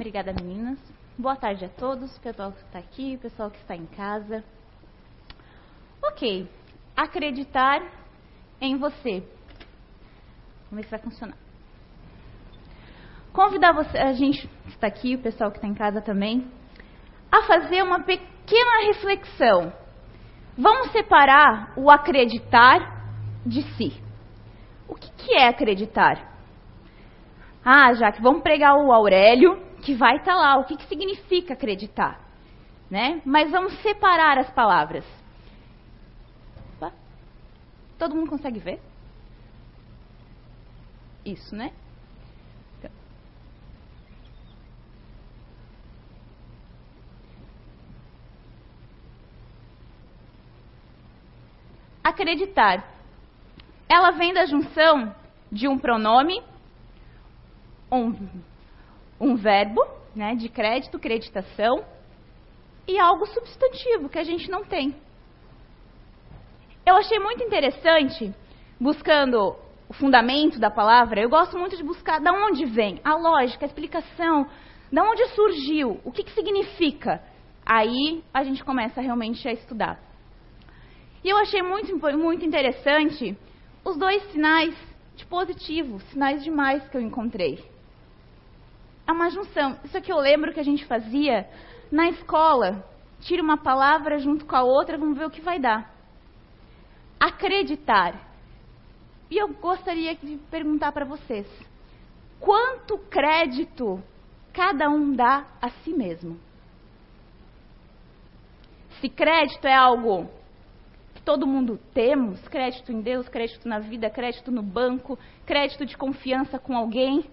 Obrigada, meninas. Boa tarde a todos, pessoal que está aqui, pessoal que está em casa. Ok, acreditar em você. Vamos ver se vai funcionar. Convidar você, a gente que está aqui, o pessoal que está em casa também, a fazer uma pequena reflexão. Vamos separar o acreditar de si. O que, que é acreditar? Ah, já que vamos pregar o Aurélio, que vai estar tá lá. O que, que significa acreditar? Né? Mas vamos separar as palavras. Opa. Todo mundo consegue ver? Isso, né? Acreditar. Ela vem da junção de um pronome, um um verbo, né, de crédito, creditação, e algo substantivo que a gente não tem. Eu achei muito interessante, buscando o fundamento da palavra, eu gosto muito de buscar de onde vem, a lógica, a explicação, de onde surgiu, o que, que significa. Aí a gente começa realmente a estudar. E eu achei muito, muito interessante os dois sinais de positivo, sinais de mais que eu encontrei é uma junção. Isso aqui eu lembro que a gente fazia na escola. Tira uma palavra junto com a outra, vamos ver o que vai dar. Acreditar. E eu gostaria de perguntar para vocês: quanto crédito cada um dá a si mesmo? Se crédito é algo que todo mundo temos, crédito em Deus, crédito na vida, crédito no banco, crédito de confiança com alguém,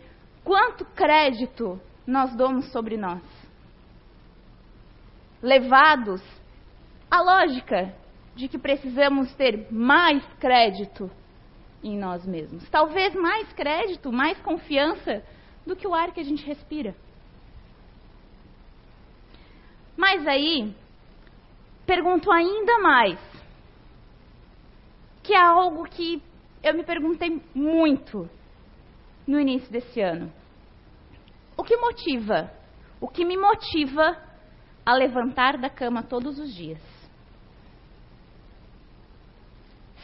quanto crédito nós damos sobre nós? Levados à lógica de que precisamos ter mais crédito em nós mesmos. Talvez mais crédito, mais confiança do que o ar que a gente respira. Mas aí, pergunto ainda mais, que é algo que eu me perguntei muito no início desse ano. Que motiva? O que me motiva a levantar da cama todos os dias?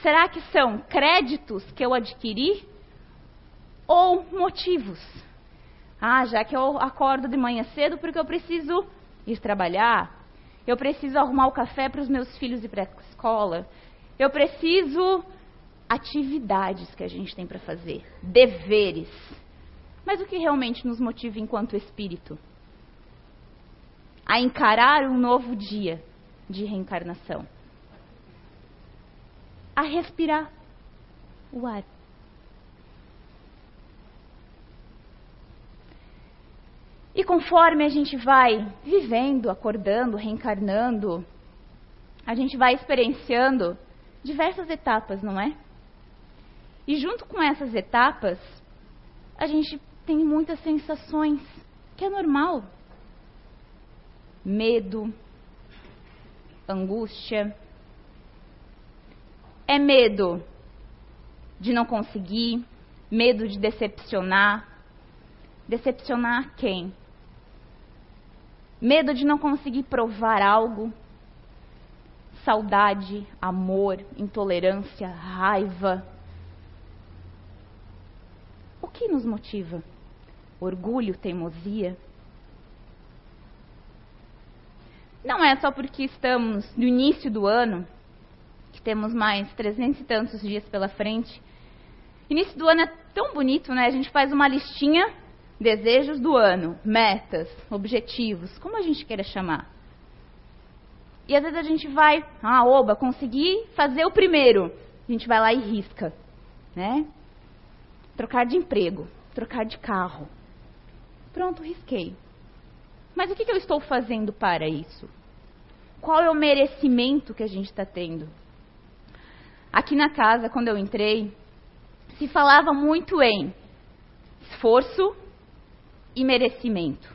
Será que são créditos que eu adquiri ou motivos? Ah, já que eu acordo de manhã cedo porque eu preciso ir trabalhar, eu preciso arrumar o café para os meus filhos ir para a escola, eu preciso atividades que a gente tem para fazer, deveres. Mas o que realmente nos motiva enquanto espírito? A encarar um novo dia de reencarnação. A respirar o ar. E conforme a gente vai vivendo, acordando, reencarnando, a gente vai experienciando diversas etapas, não é? E junto com essas etapas, a gente tem muitas sensações, que é normal. Medo, angústia. É medo de não conseguir, medo de decepcionar. Decepcionar quem? Medo de não conseguir provar algo. Saudade, amor, intolerância, raiva, que nos motiva? Orgulho, teimosia? Não é só porque estamos no início do ano, que temos mais trezentos e tantos dias pela frente. Início do ano é tão bonito, né? A gente faz uma listinha, desejos do ano, metas, objetivos, como a gente queira chamar. E às vezes a gente vai, ah, oba, consegui fazer o primeiro. A gente vai lá e risca, né? trocar de emprego, trocar de carro. Pronto, risquei. Mas o que, eu estou fazendo para isso? Qual é o merecimento que a gente está tendo? Aqui na casa, quando eu entrei, se falava muito em esforço e merecimento.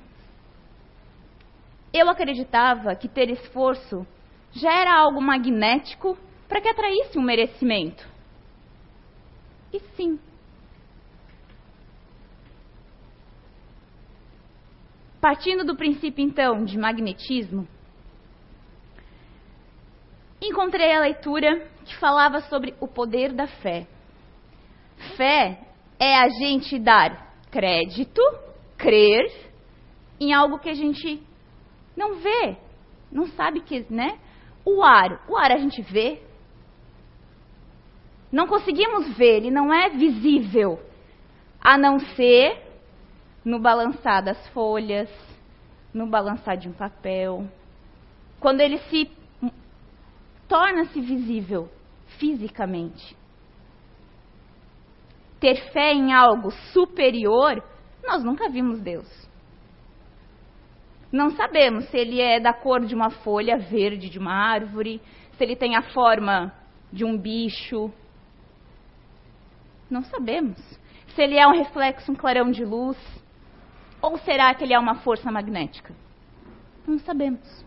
Eu acreditava que ter esforço já era algo magnético para que atraísse um merecimento. E sim, Partindo do princípio, então, de magnetismo, encontrei a leitura que falava sobre o poder da fé. Fé é a gente dar crédito, crer em algo que a gente não vê, não sabe que, né? O ar, o ar a gente vê. Não conseguimos ver, ele não é visível, a não ser no balançar das folhas, no balançar de um papel. Quando ele se torna-se visível fisicamente. Ter fé em algo superior, nós nunca vimos Deus. Não sabemos se ele é da cor de uma folha verde de uma árvore, se ele tem a forma de um bicho. Não sabemos. Se ele é um reflexo, um clarão de luz. Ou será que ele é uma força magnética? Não sabemos.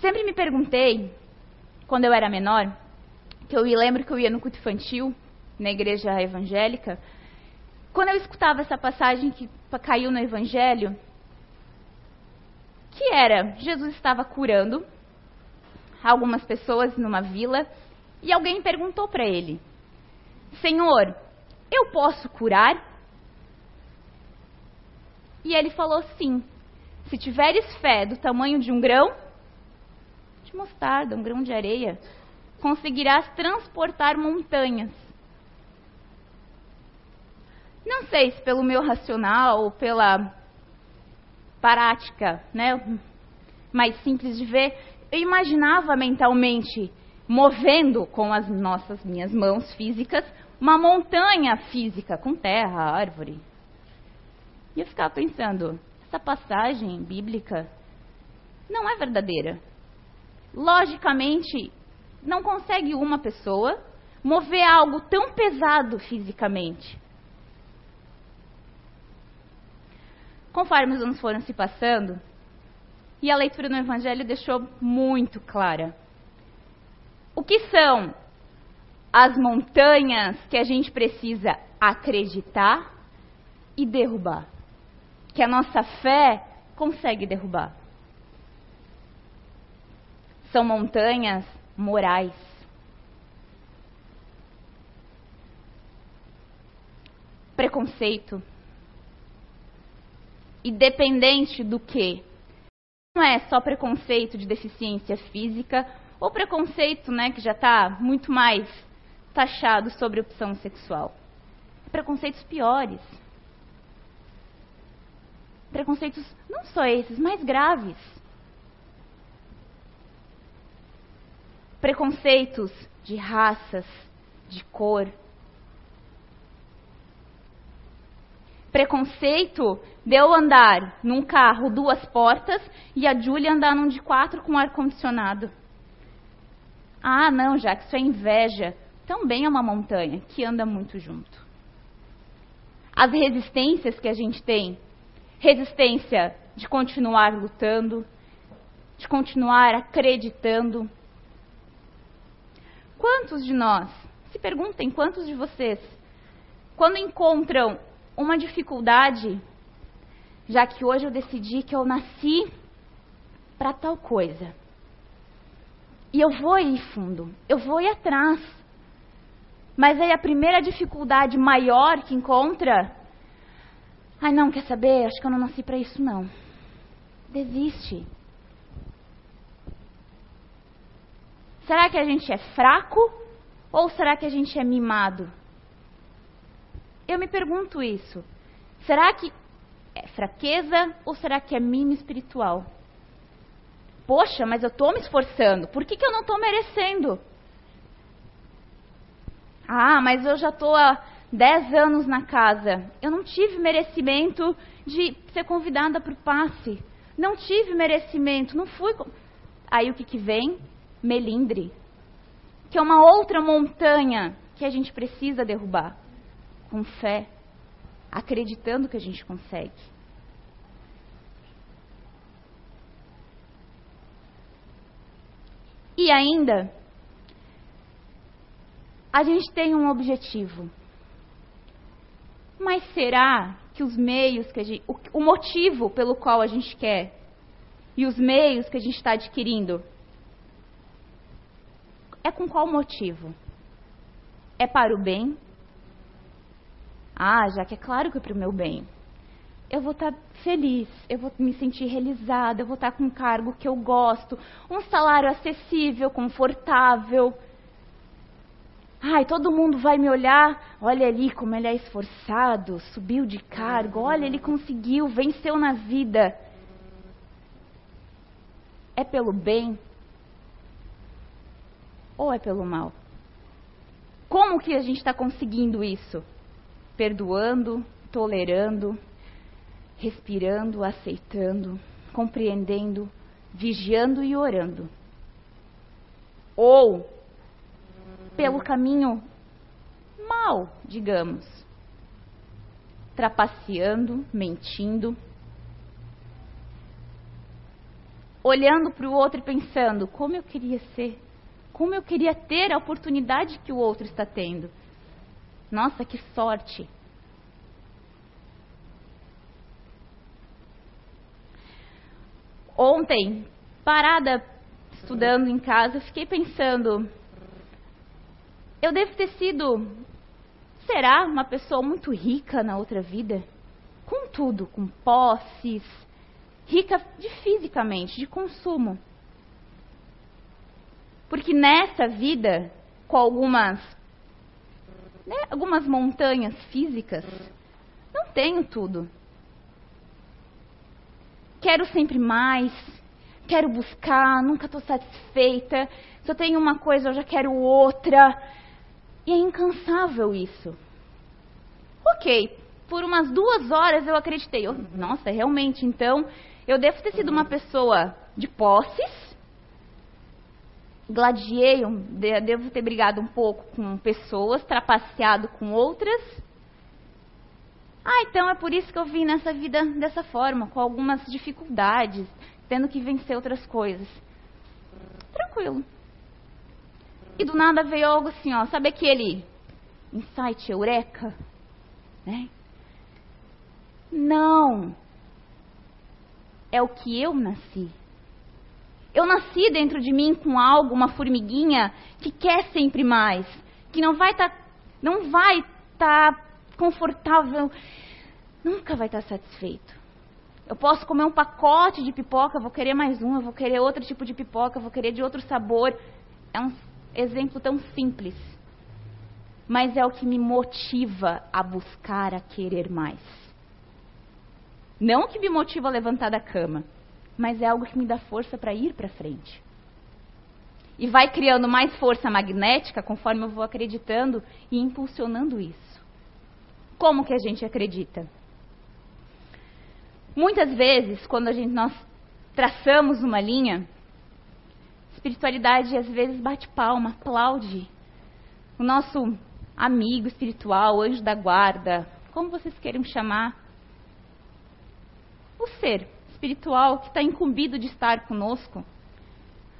Sempre me perguntei, quando eu era menor, que eu lembro que eu ia no culto infantil, na igreja evangélica, quando eu escutava essa passagem que caiu no evangelho, que era Jesus estava curando algumas pessoas numa vila e alguém perguntou para ele: Senhor, eu posso curar? E ele falou: Sim. Se tiveres fé do tamanho de um grão de mostarda, um grão de areia, conseguirás transportar montanhas. Não sei se pelo meu racional ou pela prática, né, mais simples de ver, eu imaginava mentalmente movendo com as nossas minhas mãos físicas uma montanha física com terra, árvore. E eu ficava pensando, essa passagem bíblica não é verdadeira. Logicamente, não consegue uma pessoa mover algo tão pesado fisicamente. Conforme os anos foram se passando, e a leitura no Evangelho deixou muito clara. O que são as montanhas que a gente precisa acreditar e derrubar? Que a nossa fé consegue derrubar. São montanhas morais. Preconceito. Independente do que. Não é só preconceito de deficiência física ou preconceito, né, que já está muito mais taxado sobre opção sexual. Preconceitos piores. Preconceitos não só esses, mais graves preconceitos de raças, de cor. Preconceito de eu andar num carro duas portas e a Júlia andar num de quatro com ar-condicionado. Ah, não, já que isso é inveja. Também é uma montanha que anda muito junto. As resistências que a gente tem resistência de continuar lutando, de continuar acreditando, Quantos de nós, se perguntem quantos de vocês, quando encontram uma dificuldade, já que hoje eu decidi que eu nasci para tal coisa, e eu vou ir fundo, eu vou ir atrás. Mas aí a primeira dificuldade maior que encontra, ai não, quer saber? Acho que eu não nasci para isso não. Desiste. Será que a gente é fraco ou será que a gente é mimado? Eu me pergunto isso. Será que é fraqueza ou será que é mimo espiritual? Poxa, mas eu estou me esforçando, por que, que eu não estou merecendo? Ah, mas eu já estou há 10 anos na casa. Eu não tive merecimento de ser convidada para o passe. Não tive merecimento, não fui. Aí o que, que vem? melindre, que é uma outra montanha que a gente precisa derrubar com fé, acreditando que a gente consegue. E ainda, a gente tem um objetivo. Mas será que os meios que a gente, o, o motivo pelo qual a gente quer e os meios que a gente está adquirindo é com qual motivo? É para o bem? Ah, já que é claro que é para o meu bem. Eu vou estar feliz, eu vou me sentir realizada, eu vou estar com um cargo que eu gosto, um salário acessível, confortável. Ai, todo mundo vai me olhar, olha ali como ele é esforçado, subiu de cargo, olha, ele conseguiu, venceu na vida. É pelo bem ou é pelo mal? Como que a gente está conseguindo isso? Perdoando, tolerando, respirando, aceitando, compreendendo, vigiando e orando. Ou pelo caminho mal, digamos, trapaceando, mentindo, olhando para o outro e pensando: como eu queria ser como eu queria ter a oportunidade que o outro está tendo. Nossa, que sorte! Ontem, parada estudando em casa, fiquei pensando: eu devo ter sido, será, uma pessoa muito rica na outra vida? Com tudo, com posses, rica de fisicamente, de consumo. Porque nessa vida, com algumas, né, algumas montanhas físicas, não tenho tudo. Quero sempre mais, quero buscar, nunca estou satisfeita. Se eu tenho uma coisa, eu já quero outra. E é incansável isso. Ok, por umas duas horas eu acreditei. Eu, nossa, realmente, então eu devo ter sido uma pessoa de posses, gladiei, devo ter brigado um pouco com pessoas, trapaceado com outras. Ah, então é por isso que eu vim nessa vida dessa forma, com algumas dificuldades, tendo que vencer outras coisas. Tranquilo. E do nada veio algo assim, ó, sabe aquele insight eureka? Né? Não. É o que eu nasci. Eu nasci dentro de mim com algo, uma formiguinha que quer sempre mais, que não vai estar, tá, não vai estar tá confortável, nunca vai estar tá satisfeito. Eu posso comer um pacote de pipoca, vou querer mais um, eu vou querer outro tipo de pipoca, vou querer de outro sabor. É um exemplo tão simples, mas é o que me motiva a buscar, a querer mais. Não o que me motiva a levantar da cama mas é algo que me dá força para ir para frente. E vai criando mais força magnética conforme eu vou acreditando e impulsionando isso. Como que a gente acredita? Muitas vezes, quando gente nós traçamos uma linha, espiritualidade às vezes bate palma, aplaude. O nosso amigo espiritual, anjo da guarda, como vocês queiram chamar, o ser espiritual que está incumbido de estar conosco,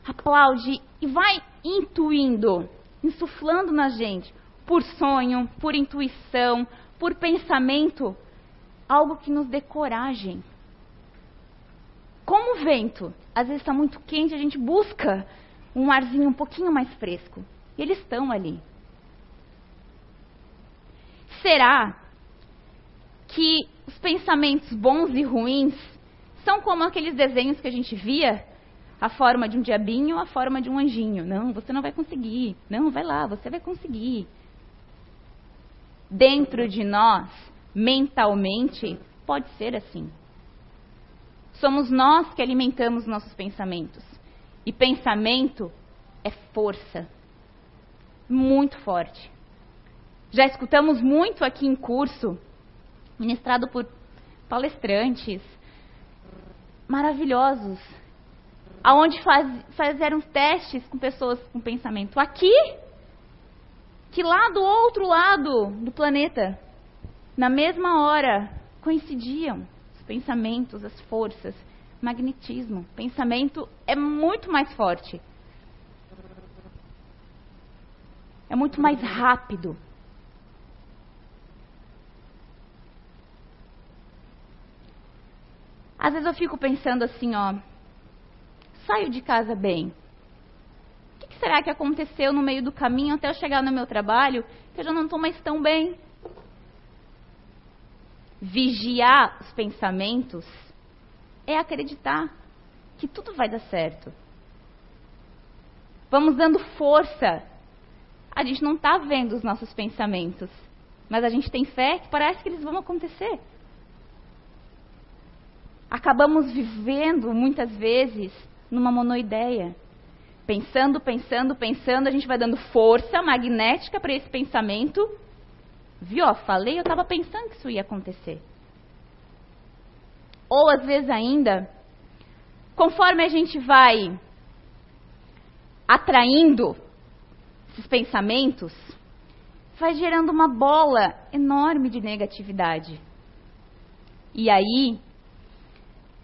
aplaude e vai intuindo, insuflando na gente, por sonho, por intuição, por pensamento, algo que nos dê coragem. Como o vento, às vezes está muito quente, a gente busca um arzinho um pouquinho mais fresco. E eles estão ali. Será que os pensamentos bons e ruins são como aqueles desenhos que a gente via, a forma de um diabinho, a forma de um anjinho. Não, você não vai conseguir. Não, vai lá, você vai conseguir. Dentro de nós, mentalmente, pode ser assim. Somos nós que alimentamos nossos pensamentos. E pensamento é força. Muito forte. Já escutamos muito aqui em curso, ministrado por palestrantes, maravilhosos, aonde faz, fizeram testes com pessoas com pensamento aqui, que lá do outro lado do planeta, na mesma hora, coincidiam pensamentos, as forças, magnetismo. Pensamento é muito mais forte. É muito mais rápido. Às vezes eu fico pensando assim, ó, saio de casa bem. O que será que aconteceu no meio do caminho até eu chegar no meu trabalho que eu já não estou mais tão bem? Vigiar os pensamentos é acreditar que tudo vai dar certo. Vamos dando força. A gente não está vendo os nossos pensamentos, mas a gente tem fé que parece que eles vão acontecer acabamos vivendo muitas vezes numa monoideia. Pensando, pensando, pensando, a gente vai dando força magnética para esse pensamento. Viu? Falei, eu estava pensando que isso ia acontecer. Ou às vezes ainda, conforme a gente vai atraindo esses pensamentos, vai gerando uma bola enorme de negatividade. E aí,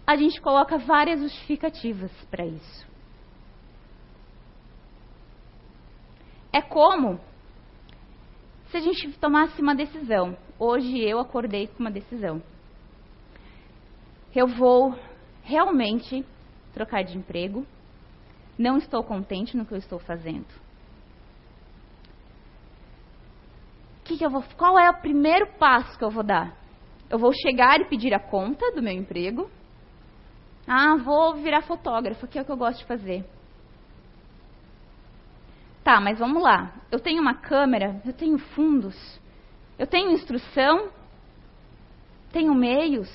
a gente coloca várias justificativas para isso. É como se a gente tomasse uma decisão. Hoje eu acordei com uma decisão. Eu vou realmente trocar de emprego. Não estou contente no que eu estou fazendo. Que que vou, qual é o primeiro passo que eu vou dar? Eu vou chegar e pedir a conta do meu emprego. Ah, vou virar fotógrafo, que é o que eu gosto de fazer. Tá, mas vamos lá. Eu tenho uma câmera, eu tenho fundos, eu tenho instrução, tenho meios.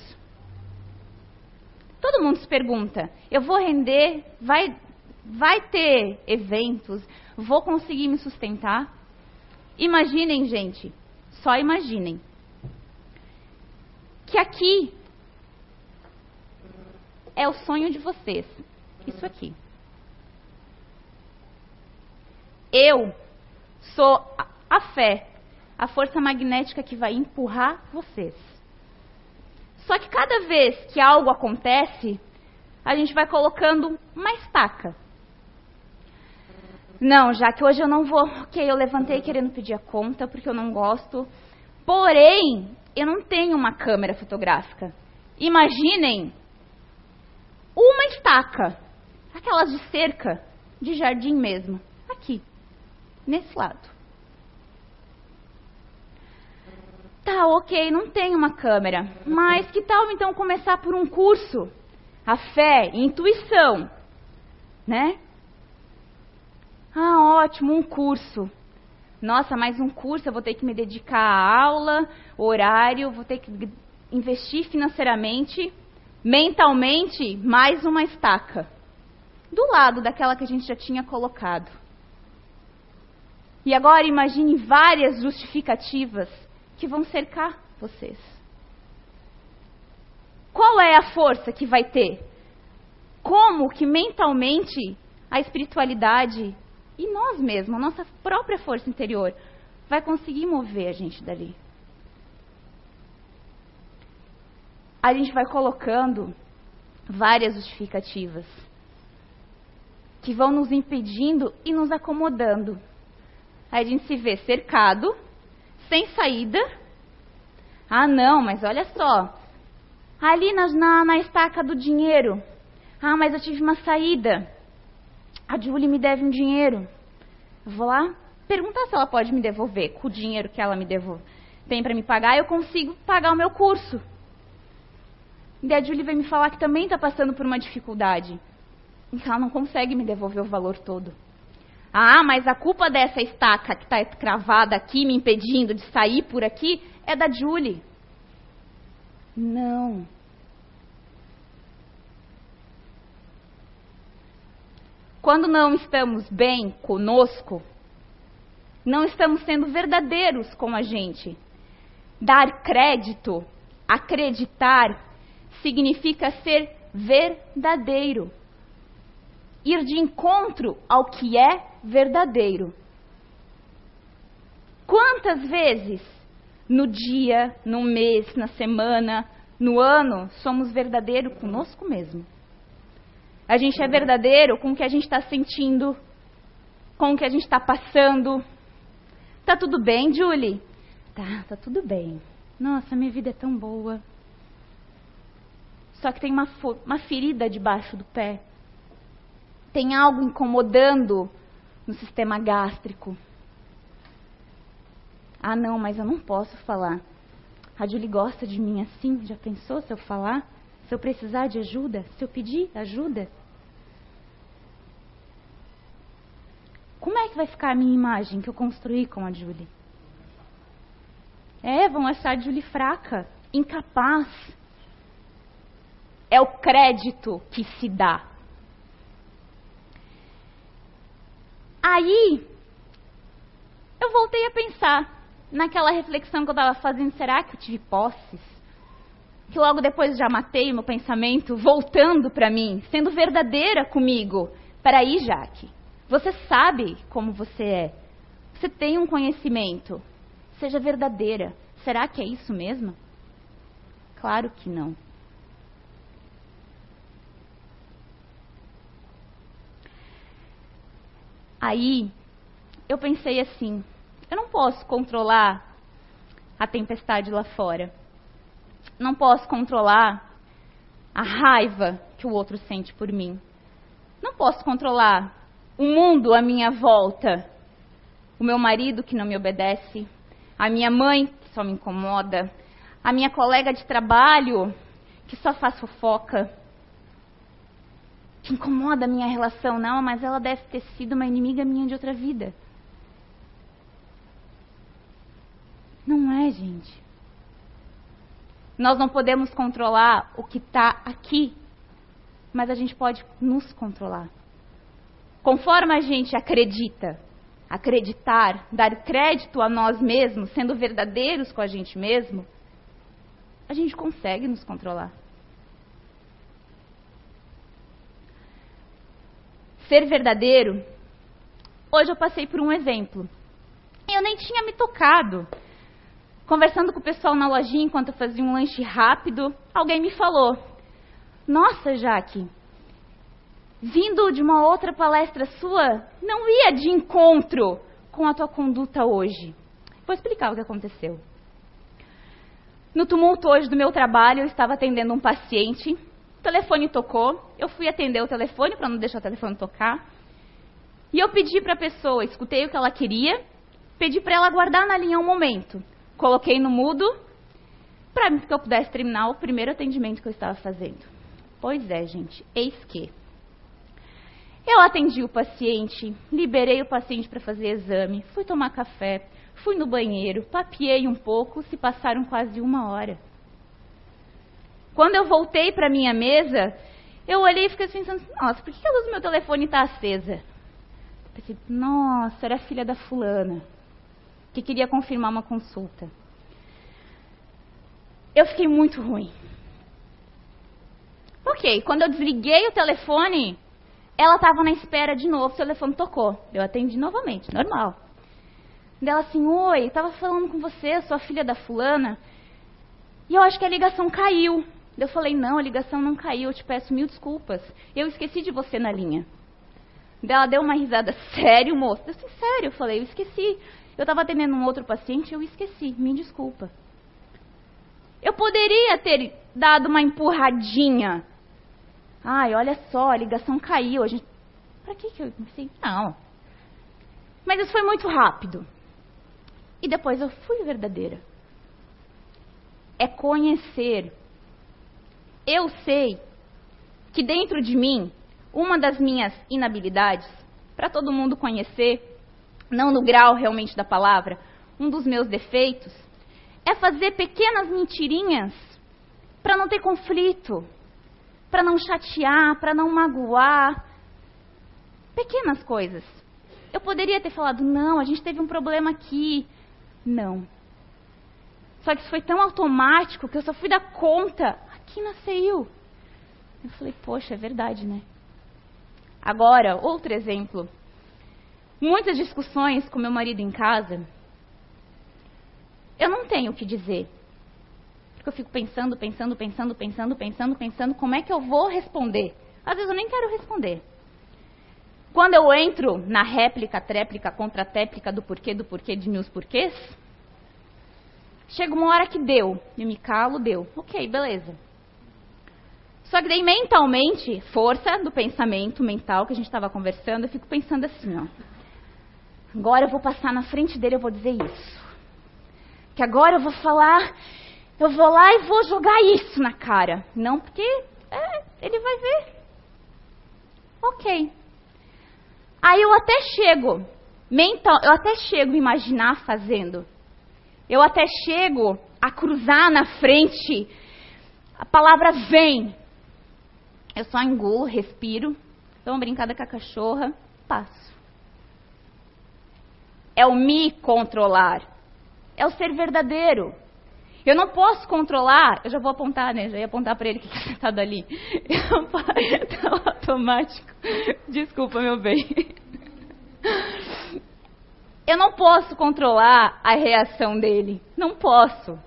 Todo mundo se pergunta: eu vou render? Vai, vai ter eventos? Vou conseguir me sustentar? Imaginem, gente, só imaginem que aqui é o sonho de vocês. Isso aqui. Eu sou a fé, a força magnética que vai empurrar vocês. Só que cada vez que algo acontece, a gente vai colocando uma estaca. Não, já que hoje eu não vou. Ok, eu levantei querendo pedir a conta porque eu não gosto. Porém, eu não tenho uma câmera fotográfica. Imaginem uma estaca, aquelas de cerca, de jardim mesmo, aqui, nesse lado. Tá, ok, não tem uma câmera, mas que tal então começar por um curso? A fé, intuição, né? Ah, ótimo, um curso. Nossa, mais um curso, eu vou ter que me dedicar à aula, horário, vou ter que investir financeiramente mentalmente mais uma estaca do lado daquela que a gente já tinha colocado. E agora imagine várias justificativas que vão cercar vocês. Qual é a força que vai ter? Como que mentalmente a espiritualidade e nós mesmos, a nossa própria força interior, vai conseguir mover a gente dali? a gente vai colocando várias justificativas que vão nos impedindo e nos acomodando. Aí a gente se vê cercado, sem saída. Ah, não, mas olha só. Ali na, na, na estaca do dinheiro. Ah, mas eu tive uma saída. A Julie me deve um dinheiro. Eu vou lá perguntar se ela pode me devolver com o dinheiro que ela me devolve. tem para me pagar, eu consigo pagar o meu curso. E a Julie vem me falar que também está passando por uma dificuldade. E ela não consegue me devolver o valor todo. Ah, mas a culpa dessa estaca que está cravada aqui, me impedindo de sair por aqui, é da Julie. Não. Quando não estamos bem conosco, não estamos sendo verdadeiros com a gente. Dar crédito, acreditar significa ser verdadeiro. Ir de encontro ao que é verdadeiro. Quantas vezes no dia, no mês, na semana, no ano, somos verdadeiros conosco mesmo? A gente é verdadeiro com o que a gente está sentindo, com o que a gente está passando. Tá tudo bem, Julie? Tá, tá tudo bem. Nossa, minha vida é tão boa. só que tem uma, uma ferida debaixo do pé. Tem algo incomodando no sistema gástrico. Ah, não, mas eu não posso falar. A Julie gosta de mim assim. Já pensou se eu falar? Se eu precisar de ajuda? Se eu pedir ajuda? Como é que vai ficar a minha imagem que eu construí com a Julie? É, vão achar a Julie fraca, incapaz. É o crédito que se dá. Aí, eu voltei a pensar naquela reflexão que eu estava fazendo: será que eu tive posses? Que logo depois já matei meu pensamento, voltando para mim, sendo verdadeira comigo. Peraí, Jaque, você sabe como você é. Você tem um conhecimento. Seja verdadeira. Será que é isso mesmo? Claro que não. Aí eu pensei assim: eu não posso controlar a tempestade lá fora. Não posso controlar a raiva que o outro sente por mim. Não posso controlar o mundo à minha volta. O meu marido que não me obedece, a minha mãe que só me incomoda, a minha colega de trabalho que só faz fofoca, que incomoda a minha relação. Não, mas ela deve ter sido uma inimiga minha de outra vida. Não é, gente. Nós não podemos controlar o que está aqui, mas a gente pode nos controlar. Conforme a gente acredita, acreditar, dar crédito a nós mesmos, sendo verdadeiros com a gente mesmo, a gente consegue nos controlar. Ser verdadeiro. Hoje eu passei por um exemplo. Eu nem tinha me tocado Conversando com o pessoal na lojinha enquanto eu fazia um lanche rápido, alguém me falou: Nossa, Jaque, vindo de uma outra palestra sua, não ia de encontro com a tua conduta hoje. Vou explicar o que aconteceu. No tumulto hoje do meu trabalho, eu estava atendendo um paciente, o telefone tocou, eu fui atender o telefone para não deixar o telefone tocar, e eu pedi para a pessoa, escutei o que ela queria, pedi para ela aguardar na linha um momento. Coloquei no mudo para que eu pudesse terminar o primeiro atendimento que eu estava fazendo. Pois é, gente, eis que. Eu atendi o paciente, liberei o paciente para fazer exame, fui tomar café, fui no banheiro, papiei um pouco, se passaram quase uma hora. Quando eu voltei para minha mesa, eu olhei e fiquei pensando, nossa, por que a luz do meu telefone está acesa? Pensei, nossa, era a filha da fulana que queria confirmar uma consulta. Eu fiquei muito ruim. Ok, quando eu desliguei o telefone, ela estava na espera de novo, o telefone tocou. Eu atendi novamente, normal. Dela assim, oi, estava falando com você, sua filha da fulana, e eu acho que a ligação caiu. Eu falei, não, a ligação não caiu, eu te peço mil desculpas. Eu esqueci de você na linha. Ela deu uma risada, sério, moço? Eu disse, sério, eu falei, eu esqueci. Eu estava atendendo um outro paciente eu esqueci, me desculpa. Eu poderia ter dado uma empurradinha. Ai, olha só, a ligação caiu. A gente... Para que, que eu pensei? Não. Mas isso foi muito rápido. E depois eu fui verdadeira. É conhecer. Eu sei que dentro de mim, uma das minhas inabilidades, para todo mundo conhecer, não no grau realmente da palavra, um dos meus defeitos, é fazer pequenas mentirinhas para não ter conflito, para não chatear, para não magoar. Pequenas coisas. Eu poderia ter falado, não, a gente teve um problema aqui. Não. Só que isso foi tão automático que eu só fui dar conta. Aqui nasceu. Eu falei, poxa, é verdade, né? Agora, outro exemplo muitas discussões com meu marido em casa, eu não tenho o que dizer. Porque eu fico pensando, pensando, pensando, pensando, pensando, pensando, como é que eu vou responder? Às vezes eu nem quero responder. Quando eu entro na réplica, tréplica, contra-téplica do porquê, do porquê de meus porquês, chega uma hora que deu. Eu me calo, deu. Ok, beleza. Só que daí mentalmente, força do pensamento mental que a gente estava conversando, eu fico pensando assim, ó. Agora eu vou passar na frente dele, eu vou dizer isso. Que agora eu vou falar, eu vou lá e vou jogar isso na cara. Não porque é, ele vai ver. Ok. Aí eu até chego, mental, eu até chego a imaginar fazendo. Eu até chego a cruzar na frente. A palavra vem. Eu só engulo, respiro, dou uma brincada com a cachorra, passo. É o me controlar. É o ser verdadeiro. Eu não posso controlar, eu já vou apontar, né? Já ia apontar para ele que está sentado ali. Está automático. Desculpa, meu bem. Eu não posso controlar a reação dele. Não posso.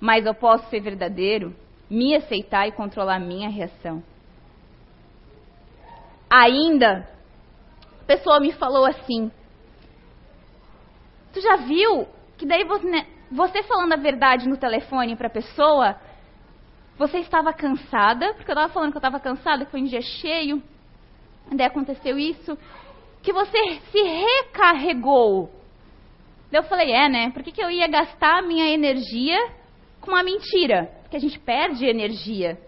Mas eu posso ser verdadeiro me aceitar e controlar minha reação. Ainda, a pessoa me falou assim: Tu já viu que daí você, né, você falando a verdade no telefone para a pessoa, você estava cansada, porque eu estava falando que eu estava cansada, que foi um dia cheio, daí aconteceu isso, que você se recarregou. Daí eu falei: É, né? Por que, que eu ia gastar minha energia com uma mentira? Que a gente perde energia.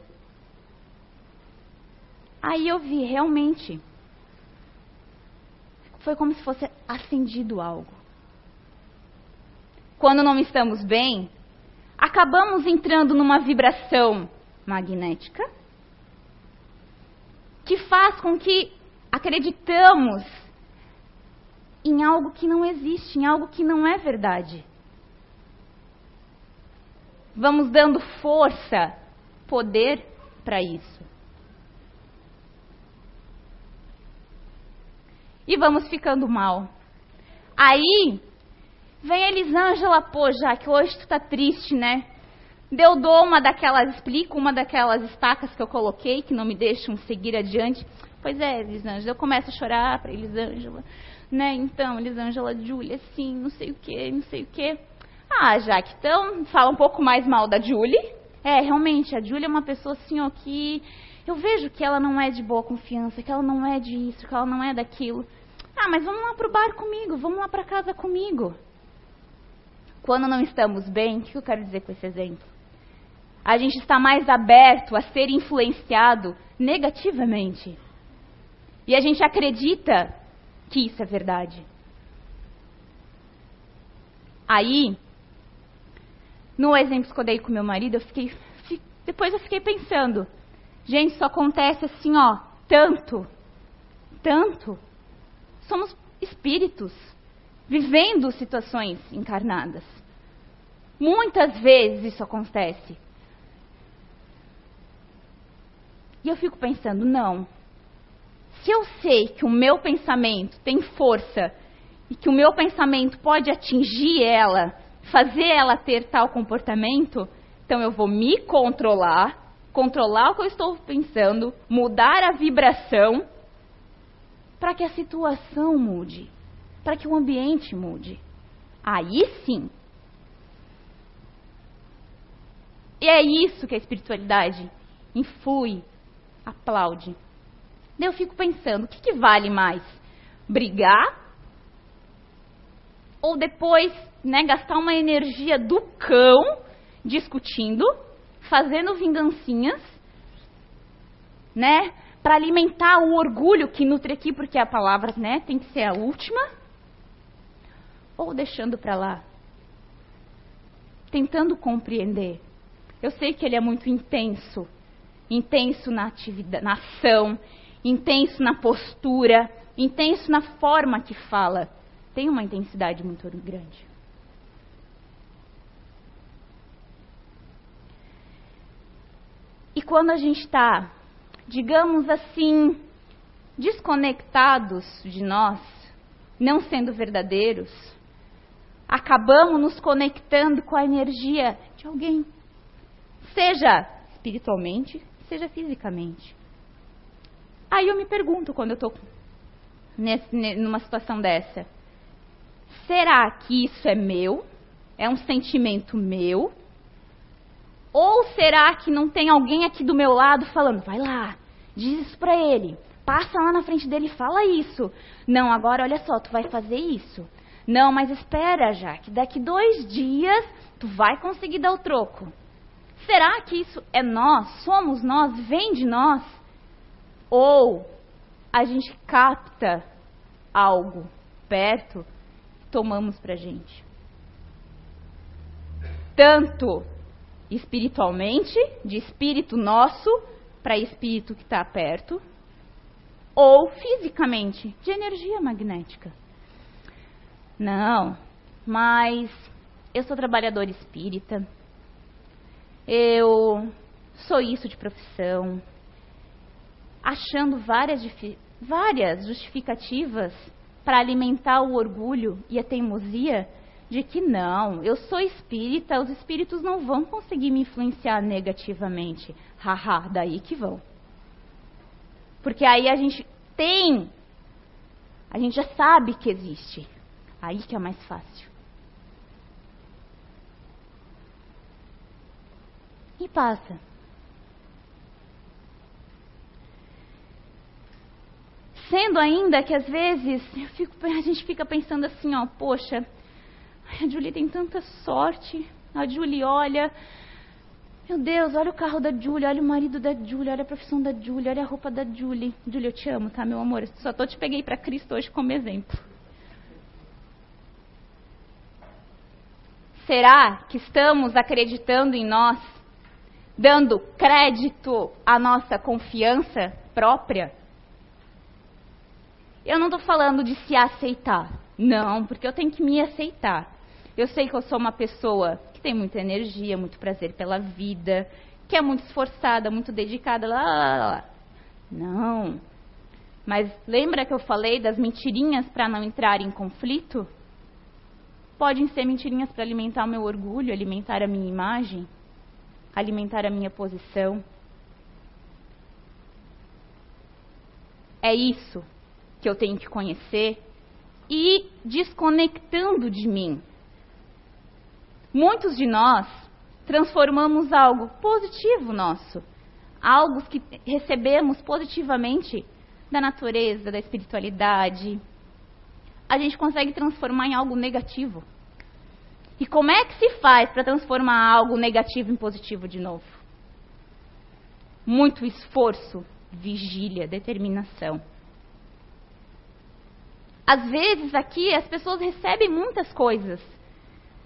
Aí eu vi, realmente, foi como se fosse acendido algo. Quando não estamos bem, acabamos entrando numa vibração magnética que faz com que acreditamos em algo que não existe, em algo que não é verdade vamos dando força, poder para isso. E vamos ficando mal. Aí, vem Elisângela, pô, já que hoje tu tá triste, né? Deu dou uma daquelas, explico uma daquelas estacas que eu coloquei, que não me deixam seguir adiante. Pois é, Elisângela, eu começo a chorar para Elisângela, né? Então, Elisângela, Júlia, assim, não sei o que, não sei o que. Ah, Jaque, então fala um pouco mais mal da Julie. É, realmente, a Julie é uma pessoa assim, ó, que eu vejo que ela não é de boa confiança, que ela não é disso, que ela não é daquilo. Ah, mas vamos lá pro bar comigo, vamos lá para casa comigo. Quando não estamos bem, o que eu quero dizer com esse exemplo? A gente está mais aberto a ser influenciado negativamente. E a gente acredita que isso é verdade. Aí, no exemplo que eu dei com meu marido, eu fiquei, depois eu fiquei pensando, gente, isso acontece assim, ó, tanto, tanto. Somos espíritos vivendo situações encarnadas. Muitas vezes isso acontece. E eu fico pensando, não. Se eu sei que o meu pensamento tem força e que o meu pensamento pode atingir ela fazer ela ter tal comportamento, então eu vou me controlar, controlar o que eu estou pensando, mudar a vibração para que a situação mude, para que o ambiente mude. Aí sim. E é isso que a espiritualidade influi, aplaude. Eu fico pensando, o que, que vale mais? Brigar? Ou depois né, gastar uma energia do cão discutindo, fazendo vingancinhas, né, para alimentar o orgulho que nutre aqui, porque a palavra, né, tem que ser a última, ou deixando para lá, tentando compreender. Eu sei que ele é muito intenso, intenso na atividade, na ação, intenso na postura, intenso na forma que fala. Tem uma intensidade muito grande. E quando a gente está, digamos assim, desconectados de nós, não sendo verdadeiros, acabamos nos conectando com a energia de alguém, seja espiritualmente, seja fisicamente. Aí eu me pergunto quando eu estou numa situação dessa: será que isso é meu? É um sentimento meu? Ou será que não tem alguém aqui do meu lado falando, vai lá, diz isso para ele, passa lá na frente dele e fala isso. Não, agora olha só, tu vai fazer isso. Não, mas espera já, que daqui dois dias tu vai conseguir dar o troco. Será que isso é nós? Somos nós? Vem de nós? Ou a gente capta algo perto, tomamos pra gente? Tanto espiritualmente, de espírito nosso para espírito que está perto, ou fisicamente, de energia magnética. Não, mas eu sou trabalhador espírita, eu sou isso de profissão, achando várias, várias justificativas para alimentar o orgulho e a teimosia de que não, eu sou espírita, os espíritos não vão conseguir me influenciar negativamente. Haha, daí que vão. Porque aí a gente tem, a gente já sabe que existe. Aí que é mais fácil. E passa. Sendo ainda que às vezes fico, a gente fica pensando assim, ó, poxa, a Julie tem tanta sorte. A Julie olha. Meu Deus, olha o carro da Julie, olha o marido da Julie, olha a profissão da Julie, olha a roupa da Julie. Julie, eu te amo, tá, meu amor? Só tô te peguei para Cristo hoje como exemplo. Será que estamos acreditando em nós, dando crédito à nossa confiança própria? Eu não estou falando de se aceitar. Não, porque eu tenho que me aceitar. Eu sei que eu sou uma pessoa que tem muita energia, muito prazer pela vida, que é muito esforçada, muito dedicada, lá, lá, lá. Não. Mas lembra que eu falei das mentirinhas para não entrar em conflito? Podem ser mentirinhas para alimentar o meu orgulho, alimentar a minha imagem, alimentar a minha posição. É isso que eu tenho que conhecer e desconectando de mim. Muitos de nós transformamos algo positivo nosso, algo que recebemos positivamente da natureza, da espiritualidade, a gente consegue transformar em algo negativo. E como é que se faz para transformar algo negativo em positivo de novo? Muito esforço, vigília, determinação. Às vezes aqui as pessoas recebem muitas coisas,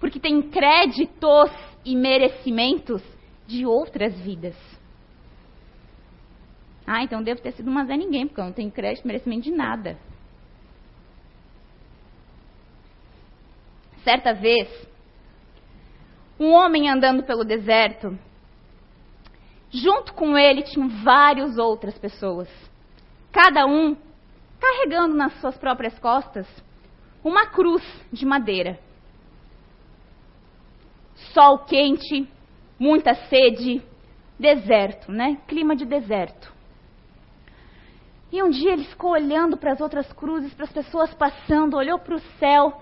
porque tem créditos e merecimentos de outras vidas. Ah, então devo ter sido uma Zé Ninguém, porque eu não tenho crédito merecimento de nada. Certa vez, um homem andando pelo deserto, junto com ele tinham várias outras pessoas, cada um carregando nas suas próprias costas uma cruz de madeira sol quente, muita sede, deserto, né? Clima de deserto. E um dia ele ficou olhando para as outras cruzes, para as pessoas passando, olhou para o céu.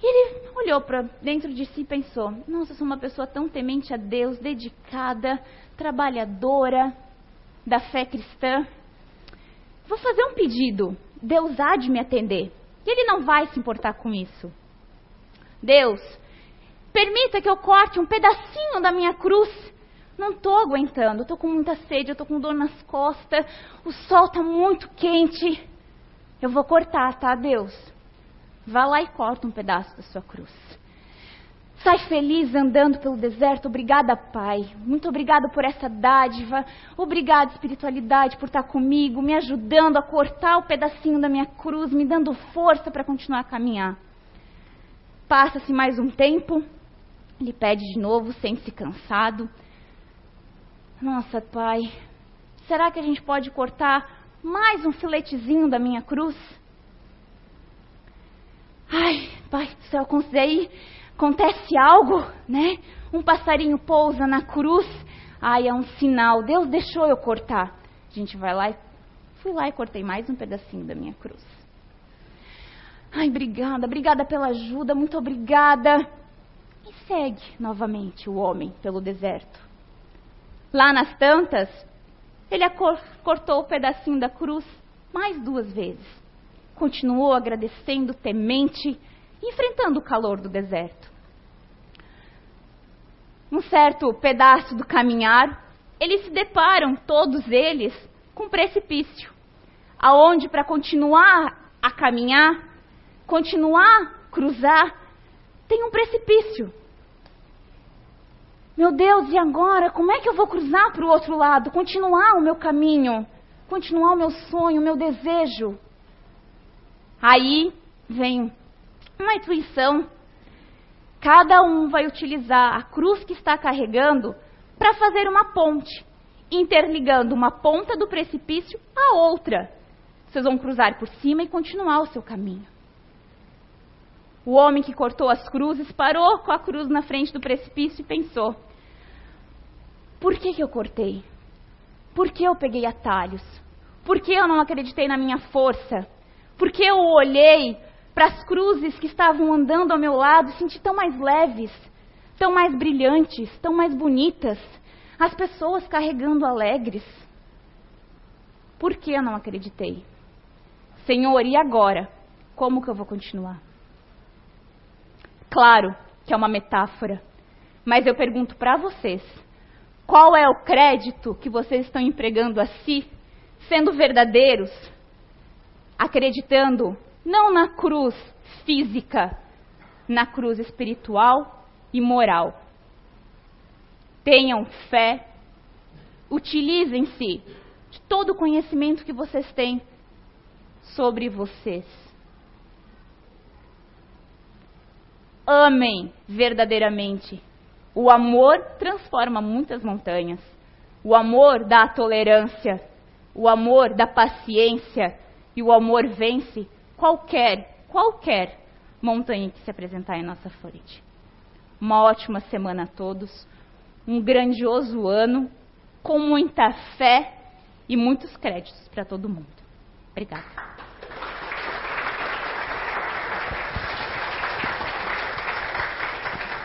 E ele olhou para dentro de si e pensou: Nossa, eu sou uma pessoa tão temente a Deus, dedicada, trabalhadora, da fé cristã. Vou fazer um pedido. Deus há de me atender. E ele não vai se importar com isso. Deus, Permita que eu corte um pedacinho da minha cruz. Não estou aguentando, estou com muita sede, estou com dor nas costas, o sol está muito quente. Eu vou cortar, tá, Deus? Vá lá e corta um pedaço da sua cruz. Sai feliz andando pelo deserto. Obrigada, Pai. Muito obrigada por essa dádiva. Obrigada, espiritualidade, por estar comigo, me ajudando a cortar o pedacinho da minha cruz, me dando força para continuar a caminhar. Passa-se mais um tempo. Ele pede de novo, sente-se cansado. Nossa, pai, será que a gente pode cortar mais um filetezinho da minha cruz? Ai, pai do céu, aí acontece algo, né? Um passarinho pousa na cruz. Ai, é um sinal. Deus deixou eu cortar. A gente vai lá e fui lá e cortei mais um pedacinho da minha cruz. Ai, obrigada, obrigada pela ajuda, muito obrigada. E segue novamente o homem pelo deserto. Lá nas tantas, ele cortou o pedacinho da cruz mais duas vezes. Continuou agradecendo, temente, enfrentando o calor do deserto. Um certo pedaço do caminhar, eles se deparam, todos eles, com um precipício, aonde para continuar a caminhar, continuar a cruzar, tem um precipício. Meu Deus, e agora? Como é que eu vou cruzar para o outro lado? Continuar o meu caminho? Continuar o meu sonho, o meu desejo? Aí vem uma intuição. Cada um vai utilizar a cruz que está carregando para fazer uma ponte, interligando uma ponta do precipício à outra. Vocês vão cruzar por cima e continuar o seu caminho. O homem que cortou as cruzes parou com a cruz na frente do precipício e pensou: Por que, que eu cortei? Por que eu peguei atalhos? Por que eu não acreditei na minha força? Por que eu olhei para as cruzes que estavam andando ao meu lado e senti tão mais leves, tão mais brilhantes, tão mais bonitas? As pessoas carregando alegres. Por que eu não acreditei? Senhor, e agora? Como que eu vou continuar? Claro que é uma metáfora, mas eu pergunto para vocês: qual é o crédito que vocês estão empregando a si, sendo verdadeiros, acreditando não na cruz física, na cruz espiritual e moral? Tenham fé, utilizem-se de todo o conhecimento que vocês têm sobre vocês amem verdadeiramente. O amor transforma muitas montanhas. O amor dá a tolerância. O amor dá paciência. E o amor vence qualquer, qualquer montanha que se apresentar em nossa frente. Uma ótima semana a todos. Um grandioso ano com muita fé e muitos créditos para todo mundo. Obrigada.